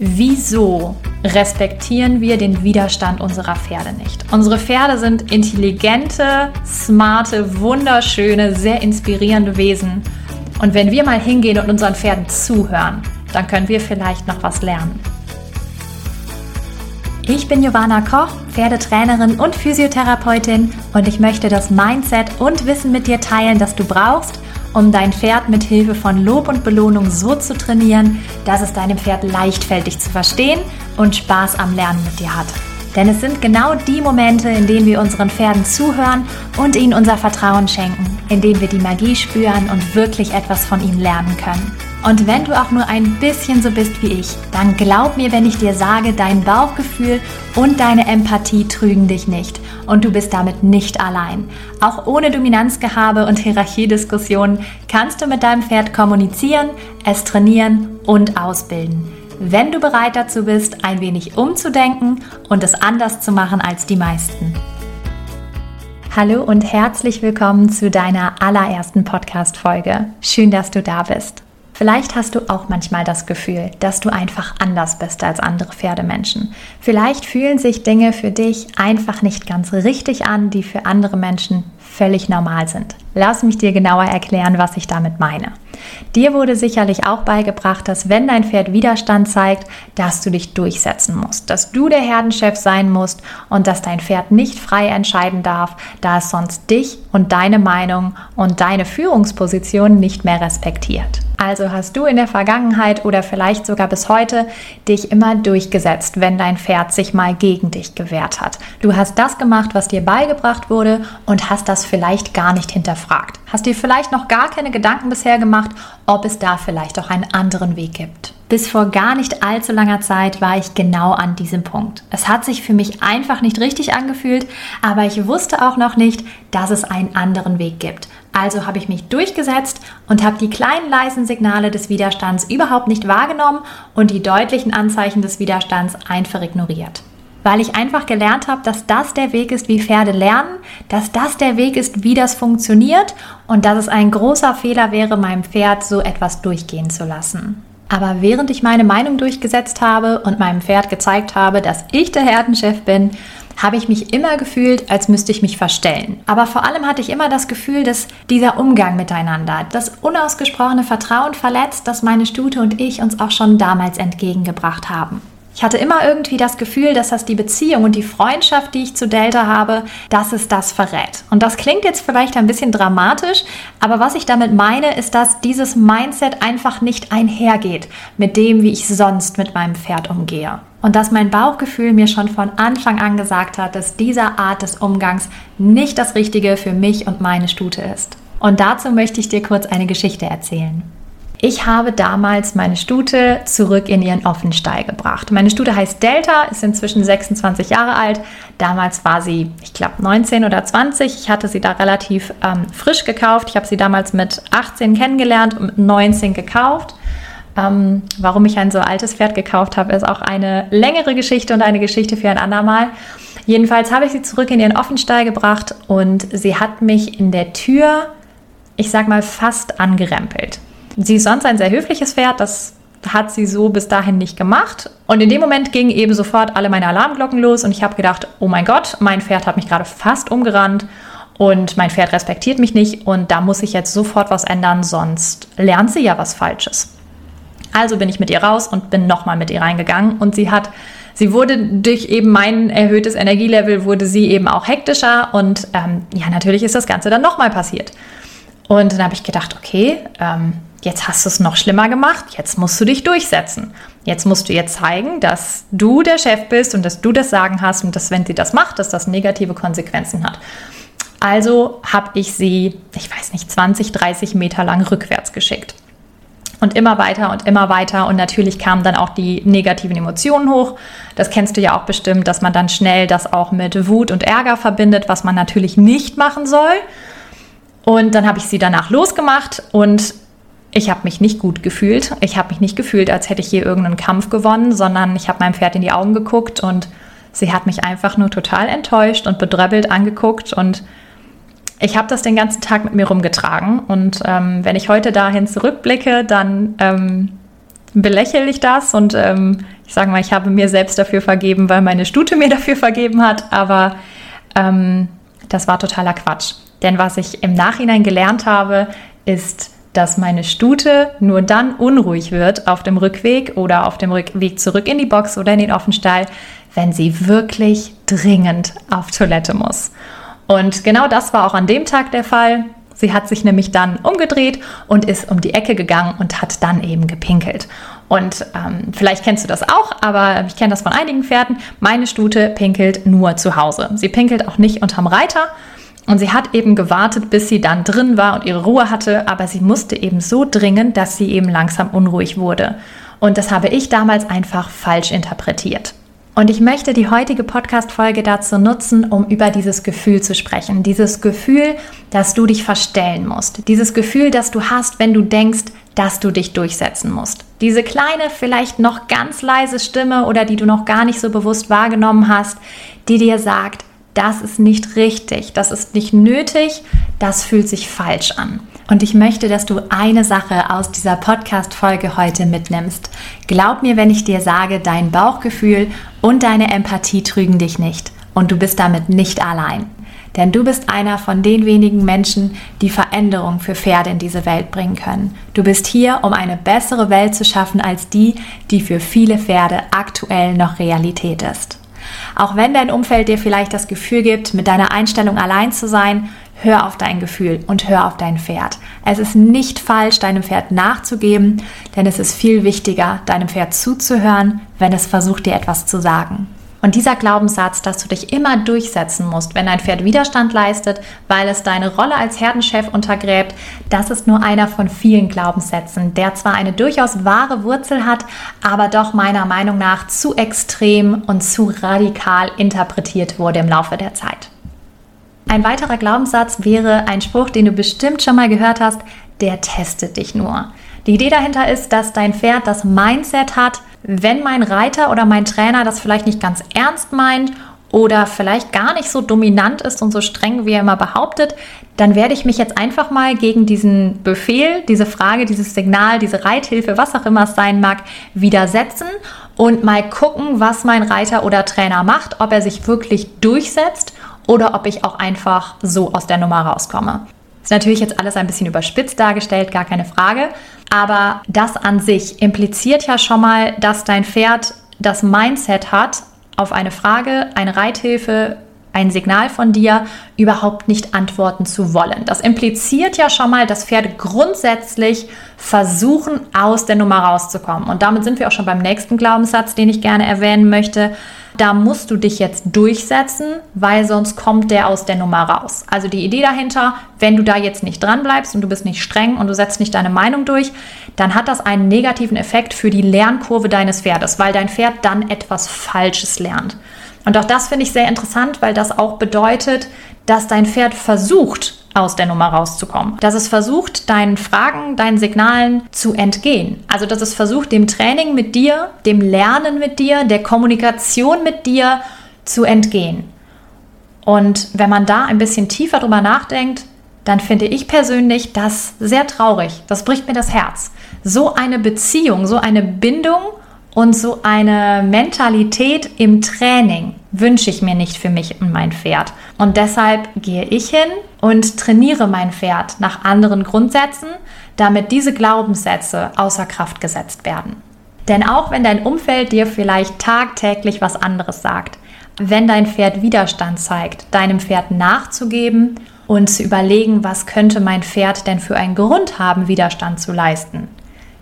Wieso respektieren wir den Widerstand unserer Pferde nicht? Unsere Pferde sind intelligente, smarte, wunderschöne, sehr inspirierende Wesen. Und wenn wir mal hingehen und unseren Pferden zuhören, dann können wir vielleicht noch was lernen. Ich bin Giovanna Koch, Pferdetrainerin und Physiotherapeutin und ich möchte das Mindset und Wissen mit dir teilen, das du brauchst, um dein Pferd mit Hilfe von Lob und Belohnung so zu trainieren, dass es deinem Pferd leicht fällt, dich zu verstehen und Spaß am Lernen mit dir hat. Denn es sind genau die Momente, in denen wir unseren Pferden zuhören und ihnen unser Vertrauen schenken, in denen wir die Magie spüren und wirklich etwas von ihnen lernen können. Und wenn du auch nur ein bisschen so bist wie ich, dann glaub mir, wenn ich dir sage, dein Bauchgefühl und deine Empathie trügen dich nicht. Und du bist damit nicht allein. Auch ohne Dominanzgehabe und Hierarchiediskussionen kannst du mit deinem Pferd kommunizieren, es trainieren und ausbilden. Wenn du bereit dazu bist, ein wenig umzudenken und es anders zu machen als die meisten. Hallo und herzlich willkommen zu deiner allerersten Podcast-Folge. Schön, dass du da bist. Vielleicht hast du auch manchmal das Gefühl, dass du einfach anders bist als andere Pferdemenschen. Vielleicht fühlen sich Dinge für dich einfach nicht ganz richtig an, die für andere Menschen völlig normal sind. Lass mich dir genauer erklären, was ich damit meine. Dir wurde sicherlich auch beigebracht, dass wenn dein Pferd Widerstand zeigt, dass du dich durchsetzen musst, dass du der Herdenchef sein musst und dass dein Pferd nicht frei entscheiden darf, da es sonst dich und deine Meinung und deine Führungsposition nicht mehr respektiert. Also hast du in der Vergangenheit oder vielleicht sogar bis heute dich immer durchgesetzt, wenn dein Pferd sich mal gegen dich gewehrt hat. Du hast das gemacht, was dir beigebracht wurde und hast das vielleicht gar nicht hinterfragt. Hast dir vielleicht noch gar keine Gedanken bisher gemacht, ob es da vielleicht auch einen anderen Weg gibt. Bis vor gar nicht allzu langer Zeit war ich genau an diesem Punkt. Es hat sich für mich einfach nicht richtig angefühlt, aber ich wusste auch noch nicht, dass es einen anderen Weg gibt. Also habe ich mich durchgesetzt und habe die kleinen leisen Signale des Widerstands überhaupt nicht wahrgenommen und die deutlichen Anzeichen des Widerstands einfach ignoriert. Weil ich einfach gelernt habe, dass das der Weg ist, wie Pferde lernen, dass das der Weg ist, wie das funktioniert und dass es ein großer Fehler wäre, meinem Pferd so etwas durchgehen zu lassen. Aber während ich meine Meinung durchgesetzt habe und meinem Pferd gezeigt habe, dass ich der Herdenchef bin, habe ich mich immer gefühlt, als müsste ich mich verstellen. Aber vor allem hatte ich immer das Gefühl, dass dieser Umgang miteinander, das unausgesprochene Vertrauen verletzt, das meine Stute und ich uns auch schon damals entgegengebracht haben. Ich hatte immer irgendwie das Gefühl, dass das die Beziehung und die Freundschaft, die ich zu Delta habe, dass es das verrät. Und das klingt jetzt vielleicht ein bisschen dramatisch, aber was ich damit meine, ist, dass dieses Mindset einfach nicht einhergeht mit dem, wie ich sonst mit meinem Pferd umgehe. Und dass mein Bauchgefühl mir schon von Anfang an gesagt hat, dass diese Art des Umgangs nicht das Richtige für mich und meine Stute ist. Und dazu möchte ich dir kurz eine Geschichte erzählen. Ich habe damals meine Stute zurück in ihren Offenstall gebracht. Meine Stute heißt Delta, ist inzwischen 26 Jahre alt. Damals war sie, ich glaube, 19 oder 20. Ich hatte sie da relativ ähm, frisch gekauft. Ich habe sie damals mit 18 kennengelernt und mit 19 gekauft. Ähm, warum ich ein so altes Pferd gekauft habe, ist auch eine längere Geschichte und eine Geschichte für ein andermal. Jedenfalls habe ich sie zurück in ihren Offenstall gebracht und sie hat mich in der Tür, ich sag mal, fast angerempelt. Sie ist sonst ein sehr höfliches Pferd, das hat sie so bis dahin nicht gemacht. Und in dem Moment gingen eben sofort alle meine Alarmglocken los und ich habe gedacht, oh mein Gott, mein Pferd hat mich gerade fast umgerannt und mein Pferd respektiert mich nicht und da muss ich jetzt sofort was ändern, sonst lernt sie ja was Falsches. Also bin ich mit ihr raus und bin nochmal mit ihr reingegangen und sie hat, sie wurde durch eben mein erhöhtes Energielevel, wurde sie eben auch hektischer und ähm, ja, natürlich ist das Ganze dann nochmal passiert. Und dann habe ich gedacht, okay, ähm, Jetzt hast du es noch schlimmer gemacht, jetzt musst du dich durchsetzen. Jetzt musst du ihr zeigen, dass du der Chef bist und dass du das Sagen hast und dass, wenn sie das macht, dass das negative Konsequenzen hat. Also habe ich sie, ich weiß nicht, 20, 30 Meter lang rückwärts geschickt. Und immer weiter und immer weiter. Und natürlich kamen dann auch die negativen Emotionen hoch. Das kennst du ja auch bestimmt, dass man dann schnell das auch mit Wut und Ärger verbindet, was man natürlich nicht machen soll. Und dann habe ich sie danach losgemacht und ich habe mich nicht gut gefühlt. Ich habe mich nicht gefühlt, als hätte ich hier irgendeinen Kampf gewonnen, sondern ich habe meinem Pferd in die Augen geguckt und sie hat mich einfach nur total enttäuscht und bedröppelt angeguckt und ich habe das den ganzen Tag mit mir rumgetragen und ähm, wenn ich heute dahin zurückblicke, dann ähm, belächle ich das und ähm, ich sage mal, ich habe mir selbst dafür vergeben, weil meine Stute mir dafür vergeben hat, aber ähm, das war totaler Quatsch. Denn was ich im Nachhinein gelernt habe, ist, dass meine Stute nur dann unruhig wird auf dem Rückweg oder auf dem Rückweg zurück in die Box oder in den Offenstall, wenn sie wirklich dringend auf Toilette muss. Und genau das war auch an dem Tag der Fall. Sie hat sich nämlich dann umgedreht und ist um die Ecke gegangen und hat dann eben gepinkelt. Und ähm, vielleicht kennst du das auch, aber ich kenne das von einigen Pferden. Meine Stute pinkelt nur zu Hause. Sie pinkelt auch nicht unterm Reiter. Und sie hat eben gewartet, bis sie dann drin war und ihre Ruhe hatte, aber sie musste eben so dringend, dass sie eben langsam unruhig wurde. Und das habe ich damals einfach falsch interpretiert. Und ich möchte die heutige Podcast-Folge dazu nutzen, um über dieses Gefühl zu sprechen. Dieses Gefühl, dass du dich verstellen musst. Dieses Gefühl, das du hast, wenn du denkst, dass du dich durchsetzen musst. Diese kleine, vielleicht noch ganz leise Stimme oder die du noch gar nicht so bewusst wahrgenommen hast, die dir sagt, das ist nicht richtig, das ist nicht nötig, das fühlt sich falsch an. Und ich möchte, dass du eine Sache aus dieser Podcast-Folge heute mitnimmst. Glaub mir, wenn ich dir sage, dein Bauchgefühl und deine Empathie trügen dich nicht. Und du bist damit nicht allein. Denn du bist einer von den wenigen Menschen, die Veränderung für Pferde in diese Welt bringen können. Du bist hier, um eine bessere Welt zu schaffen als die, die für viele Pferde aktuell noch Realität ist. Auch wenn dein Umfeld dir vielleicht das Gefühl gibt, mit deiner Einstellung allein zu sein, Hör auf dein Gefühl und hör auf dein Pferd. Es ist nicht falsch, deinem Pferd nachzugeben, denn es ist viel wichtiger, deinem Pferd zuzuhören, wenn es versucht, dir etwas zu sagen. Und dieser Glaubenssatz, dass du dich immer durchsetzen musst, wenn dein Pferd Widerstand leistet, weil es deine Rolle als Herdenchef untergräbt, das ist nur einer von vielen Glaubenssätzen, der zwar eine durchaus wahre Wurzel hat, aber doch meiner Meinung nach zu extrem und zu radikal interpretiert wurde im Laufe der Zeit. Ein weiterer Glaubenssatz wäre ein Spruch, den du bestimmt schon mal gehört hast, der testet dich nur. Die Idee dahinter ist, dass dein Pferd das Mindset hat, wenn mein Reiter oder mein Trainer das vielleicht nicht ganz ernst meint oder vielleicht gar nicht so dominant ist und so streng, wie er immer behauptet, dann werde ich mich jetzt einfach mal gegen diesen Befehl, diese Frage, dieses Signal, diese Reithilfe, was auch immer es sein mag, widersetzen und mal gucken, was mein Reiter oder Trainer macht, ob er sich wirklich durchsetzt oder ob ich auch einfach so aus der Nummer rauskomme. Ist natürlich jetzt alles ein bisschen überspitzt dargestellt, gar keine Frage. Aber das an sich impliziert ja schon mal, dass dein Pferd das Mindset hat, auf eine Frage, eine Reithilfe, ein Signal von dir überhaupt nicht antworten zu wollen. Das impliziert ja schon mal, dass Pferde grundsätzlich versuchen, aus der Nummer rauszukommen. Und damit sind wir auch schon beim nächsten Glaubenssatz, den ich gerne erwähnen möchte da musst du dich jetzt durchsetzen, weil sonst kommt der aus der Nummer raus. Also die Idee dahinter, wenn du da jetzt nicht dran bleibst und du bist nicht streng und du setzt nicht deine Meinung durch, dann hat das einen negativen Effekt für die Lernkurve deines Pferdes, weil dein Pferd dann etwas Falsches lernt. Und auch das finde ich sehr interessant, weil das auch bedeutet, dass dein Pferd versucht, aus der Nummer rauszukommen. Dass es versucht, deinen Fragen, deinen Signalen zu entgehen. Also, dass es versucht, dem Training mit dir, dem Lernen mit dir, der Kommunikation mit dir zu entgehen. Und wenn man da ein bisschen tiefer drüber nachdenkt, dann finde ich persönlich das sehr traurig. Das bricht mir das Herz. So eine Beziehung, so eine Bindung und so eine Mentalität im Training wünsche ich mir nicht für mich und mein Pferd. Und deshalb gehe ich hin und trainiere mein Pferd nach anderen Grundsätzen, damit diese Glaubenssätze außer Kraft gesetzt werden. Denn auch wenn dein Umfeld dir vielleicht tagtäglich was anderes sagt, wenn dein Pferd Widerstand zeigt, deinem Pferd nachzugeben und zu überlegen, was könnte mein Pferd denn für einen Grund haben, Widerstand zu leisten,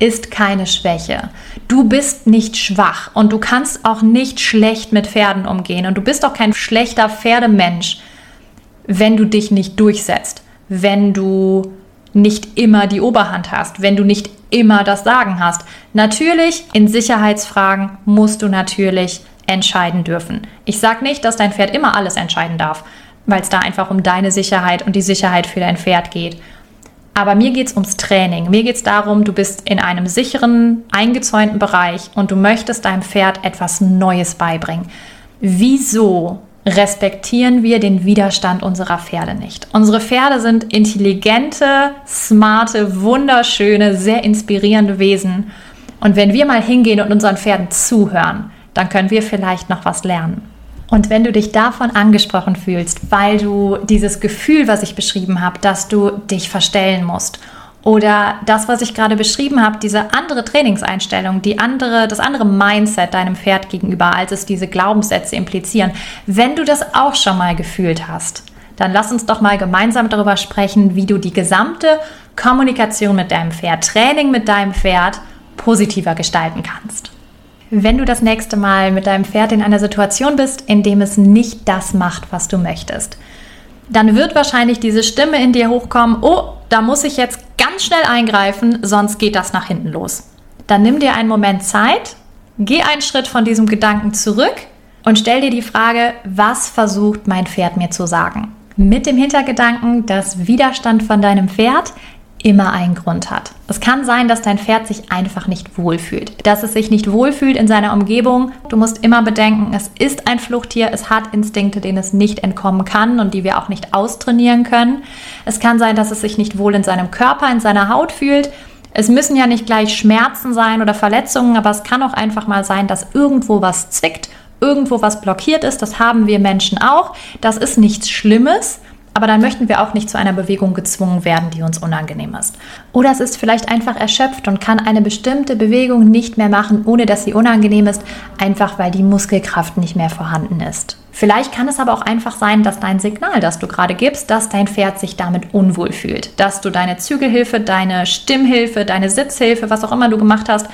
ist keine Schwäche. Du bist nicht schwach und du kannst auch nicht schlecht mit Pferden umgehen und du bist auch kein schlechter Pferdemensch, wenn du dich nicht durchsetzt, wenn du nicht immer die Oberhand hast, wenn du nicht immer das Sagen hast. Natürlich, in Sicherheitsfragen musst du natürlich entscheiden dürfen. Ich sage nicht, dass dein Pferd immer alles entscheiden darf, weil es da einfach um deine Sicherheit und die Sicherheit für dein Pferd geht. Aber mir geht es ums Training. Mir geht es darum, du bist in einem sicheren, eingezäunten Bereich und du möchtest deinem Pferd etwas Neues beibringen. Wieso respektieren wir den Widerstand unserer Pferde nicht? Unsere Pferde sind intelligente, smarte, wunderschöne, sehr inspirierende Wesen. Und wenn wir mal hingehen und unseren Pferden zuhören, dann können wir vielleicht noch was lernen. Und wenn du dich davon angesprochen fühlst, weil du dieses Gefühl, was ich beschrieben habe, dass du dich verstellen musst oder das, was ich gerade beschrieben habe, diese andere Trainingseinstellung, die andere, das andere Mindset deinem Pferd gegenüber, als es diese Glaubenssätze implizieren, wenn du das auch schon mal gefühlt hast, dann lass uns doch mal gemeinsam darüber sprechen, wie du die gesamte Kommunikation mit deinem Pferd, Training mit deinem Pferd positiver gestalten kannst. Wenn du das nächste Mal mit deinem Pferd in einer Situation bist, in dem es nicht das macht, was du möchtest, dann wird wahrscheinlich diese Stimme in dir hochkommen, oh, da muss ich jetzt ganz schnell eingreifen, sonst geht das nach hinten los. Dann nimm dir einen Moment Zeit, geh einen Schritt von diesem Gedanken zurück und stell dir die Frage, was versucht mein Pferd mir zu sagen? Mit dem Hintergedanken, dass Widerstand von deinem Pferd immer einen Grund hat. Es kann sein, dass dein Pferd sich einfach nicht wohlfühlt, dass es sich nicht wohlfühlt in seiner Umgebung. Du musst immer bedenken, es ist ein Fluchttier, es hat Instinkte, denen es nicht entkommen kann und die wir auch nicht austrainieren können. Es kann sein, dass es sich nicht wohl in seinem Körper, in seiner Haut fühlt. Es müssen ja nicht gleich Schmerzen sein oder Verletzungen, aber es kann auch einfach mal sein, dass irgendwo was zwickt, irgendwo was blockiert ist. Das haben wir Menschen auch. Das ist nichts Schlimmes aber dann möchten wir auch nicht zu einer Bewegung gezwungen werden, die uns unangenehm ist. Oder es ist vielleicht einfach erschöpft und kann eine bestimmte Bewegung nicht mehr machen, ohne dass sie unangenehm ist, einfach weil die Muskelkraft nicht mehr vorhanden ist. Vielleicht kann es aber auch einfach sein, dass dein Signal, das du gerade gibst, dass dein Pferd sich damit unwohl fühlt, dass du deine Zügelhilfe, deine Stimmhilfe, deine Sitzhilfe, was auch immer du gemacht hast,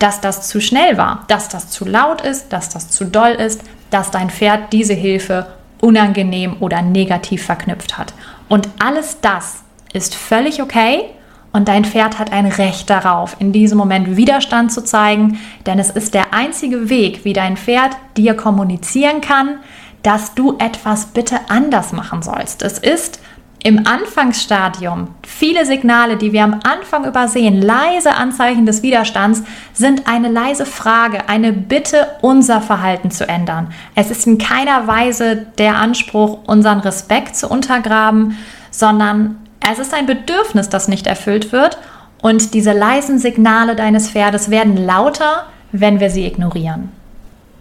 dass das zu schnell war, dass das zu laut ist, dass das zu doll ist, dass dein Pferd diese Hilfe unangenehm oder negativ verknüpft hat. Und alles das ist völlig okay und dein Pferd hat ein Recht darauf, in diesem Moment Widerstand zu zeigen, denn es ist der einzige Weg, wie dein Pferd dir kommunizieren kann, dass du etwas bitte anders machen sollst. Es ist im Anfangsstadium viele Signale, die wir am Anfang übersehen, leise Anzeichen des Widerstands, sind eine leise Frage, eine Bitte, unser Verhalten zu ändern. Es ist in keiner Weise der Anspruch, unseren Respekt zu untergraben, sondern es ist ein Bedürfnis, das nicht erfüllt wird. Und diese leisen Signale deines Pferdes werden lauter, wenn wir sie ignorieren.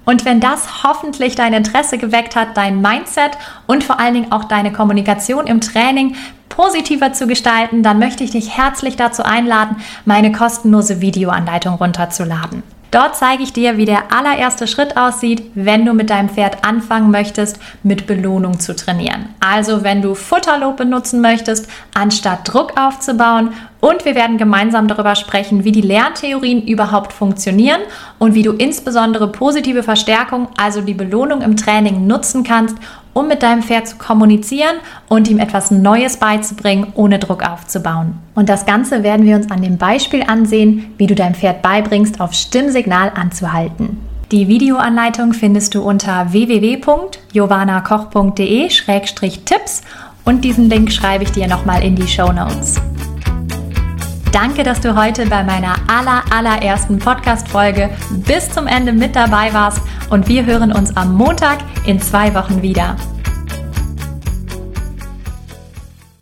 Und wenn das hoffentlich dein Interesse geweckt hat, dein Mindset und vor allen Dingen auch deine Kommunikation im Training positiver zu gestalten, dann möchte ich dich herzlich dazu einladen, meine kostenlose Videoanleitung runterzuladen. Dort zeige ich dir, wie der allererste Schritt aussieht, wenn du mit deinem Pferd anfangen möchtest, mit Belohnung zu trainieren. Also wenn du Futterlob benutzen möchtest, anstatt Druck aufzubauen. Und wir werden gemeinsam darüber sprechen, wie die Lerntheorien überhaupt funktionieren und wie du insbesondere positive Verstärkung, also die Belohnung im Training nutzen kannst, um mit deinem Pferd zu kommunizieren und ihm etwas Neues beizubringen, ohne Druck aufzubauen. Und das Ganze werden wir uns an dem Beispiel ansehen, wie du deinem Pferd beibringst, auf Stimmsignal anzuhalten. Die Videoanleitung findest du unter www.jovanakoch.de-tipps und diesen Link schreibe ich dir nochmal in die Show Notes. Danke, dass du heute bei meiner aller, allerersten Podcast-Folge bis zum Ende mit dabei warst und wir hören uns am Montag in zwei Wochen wieder.